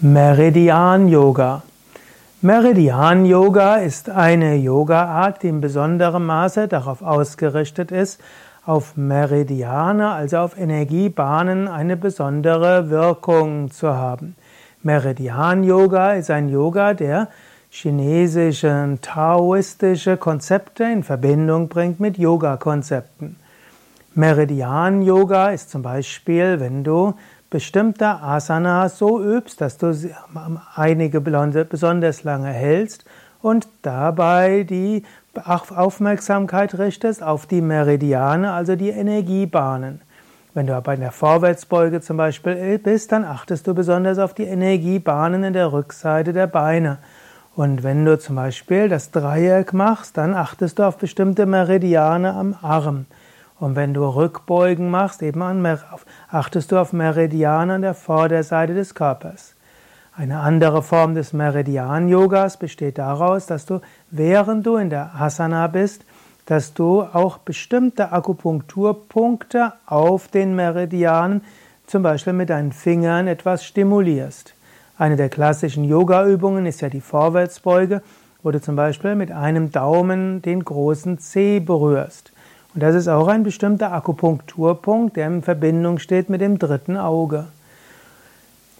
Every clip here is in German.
Meridian Yoga. Meridian Yoga ist eine Yoga-Art, die in besonderem Maße darauf ausgerichtet ist, auf Meridiane, also auf Energiebahnen, eine besondere Wirkung zu haben. Meridian Yoga ist ein Yoga, der chinesische, taoistische Konzepte in Verbindung bringt mit Yoga-Konzepten. Meridian Yoga ist zum Beispiel, wenn du bestimmte Asanas so übst, dass du einige besonders lange hältst und dabei die Aufmerksamkeit richtest auf die Meridiane, also die Energiebahnen. Wenn du bei einer Vorwärtsbeuge zum Beispiel bist, dann achtest du besonders auf die Energiebahnen in der Rückseite der Beine. Und wenn du zum Beispiel das Dreieck machst, dann achtest du auf bestimmte Meridiane am Arm. Und wenn du Rückbeugen machst, eben an, achtest du auf Meridiane an der Vorderseite des Körpers. Eine andere Form des Meridian-Yogas besteht daraus, dass du, während du in der Asana bist, dass du auch bestimmte Akupunkturpunkte auf den Meridianen, zum Beispiel mit deinen Fingern, etwas stimulierst. Eine der klassischen Yoga-Übungen ist ja die Vorwärtsbeuge, wo du zum Beispiel mit einem Daumen den großen Zeh berührst. Und das ist auch ein bestimmter Akupunkturpunkt, der in Verbindung steht mit dem dritten Auge.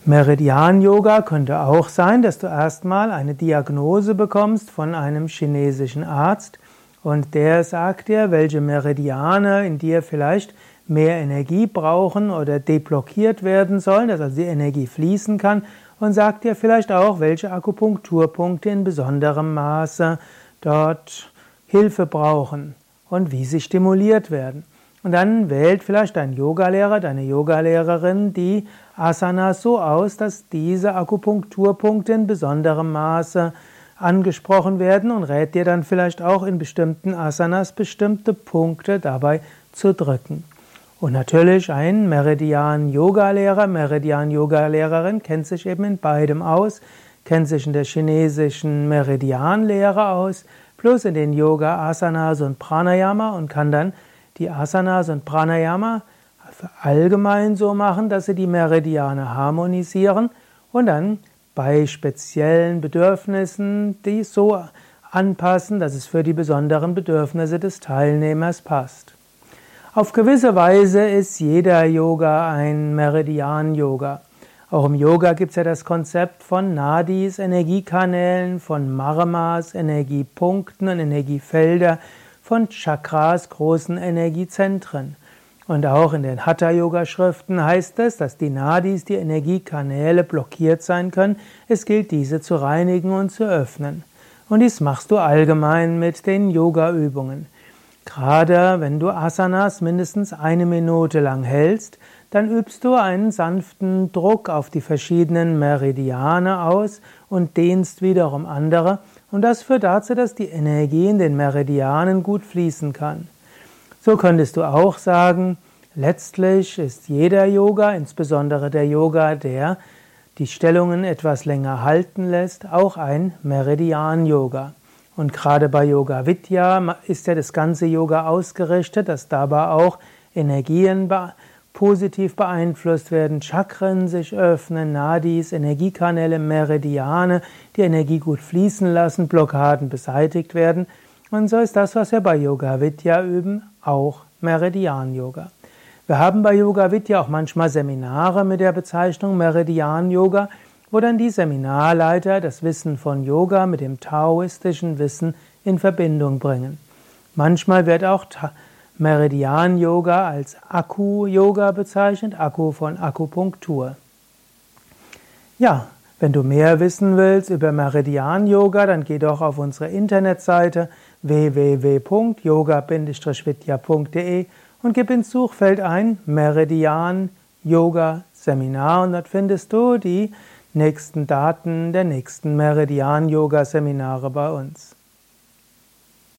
Meridian-Yoga könnte auch sein, dass du erstmal eine Diagnose bekommst von einem chinesischen Arzt und der sagt dir, welche Meridiane in dir vielleicht mehr Energie brauchen oder deblockiert werden sollen, dass also die Energie fließen kann und sagt dir vielleicht auch, welche Akupunkturpunkte in besonderem Maße dort Hilfe brauchen und wie sie stimuliert werden. Und dann wählt vielleicht dein Yogalehrer, deine Yogalehrerin die Asanas so aus, dass diese Akupunkturpunkte in besonderem Maße angesprochen werden und rät dir dann vielleicht auch in bestimmten Asanas bestimmte Punkte dabei zu drücken. Und natürlich ein Meridian-Yoga-Lehrer, Meridian-Yoga-Lehrerin kennt sich eben in beidem aus, kennt sich in der chinesischen Meridian-Lehre aus, plus in den Yoga, Asanas und Pranayama und kann dann die Asanas und Pranayama allgemein so machen, dass sie die Meridiane harmonisieren und dann bei speziellen Bedürfnissen die so anpassen, dass es für die besonderen Bedürfnisse des Teilnehmers passt. Auf gewisse Weise ist jeder Yoga ein Meridian-Yoga. Auch im Yoga gibt es ja das Konzept von Nadis, Energiekanälen, von Marmas, Energiepunkten und Energiefelder, von Chakras, großen Energiezentren. Und auch in den Hatha-Yoga-Schriften heißt es, dass die Nadis, die Energiekanäle, blockiert sein können. Es gilt, diese zu reinigen und zu öffnen. Und dies machst du allgemein mit den Yoga-Übungen. Gerade wenn du Asanas mindestens eine Minute lang hältst, dann übst du einen sanften Druck auf die verschiedenen Meridiane aus und dehnst wiederum andere. Und das führt dazu, dass die Energie in den Meridianen gut fließen kann. So könntest du auch sagen, letztlich ist jeder Yoga, insbesondere der Yoga, der die Stellungen etwas länger halten lässt, auch ein Meridian-Yoga. Und gerade bei Yoga Vidya ist ja das ganze Yoga ausgerichtet, dass dabei auch Energien positiv beeinflusst werden, Chakren sich öffnen, Nadis, Energiekanäle, Meridiane, die Energie gut fließen lassen, Blockaden beseitigt werden. Und so ist das, was wir bei Yoga Vidya üben, auch Meridian Yoga. Wir haben bei Yoga Vidya auch manchmal Seminare mit der Bezeichnung Meridian Yoga, wo dann die Seminarleiter das Wissen von Yoga mit dem taoistischen Wissen in Verbindung bringen. Manchmal wird auch Meridian-Yoga als Akku-Yoga bezeichnet, Akku von Akupunktur. Ja, wenn du mehr wissen willst über Meridian-Yoga, dann geh doch auf unsere Internetseite www.yoga-vidya.de und gib ins Suchfeld ein Meridian Yoga Seminar und dort findest du die nächsten Daten der nächsten Meridian Yoga Seminare bei uns.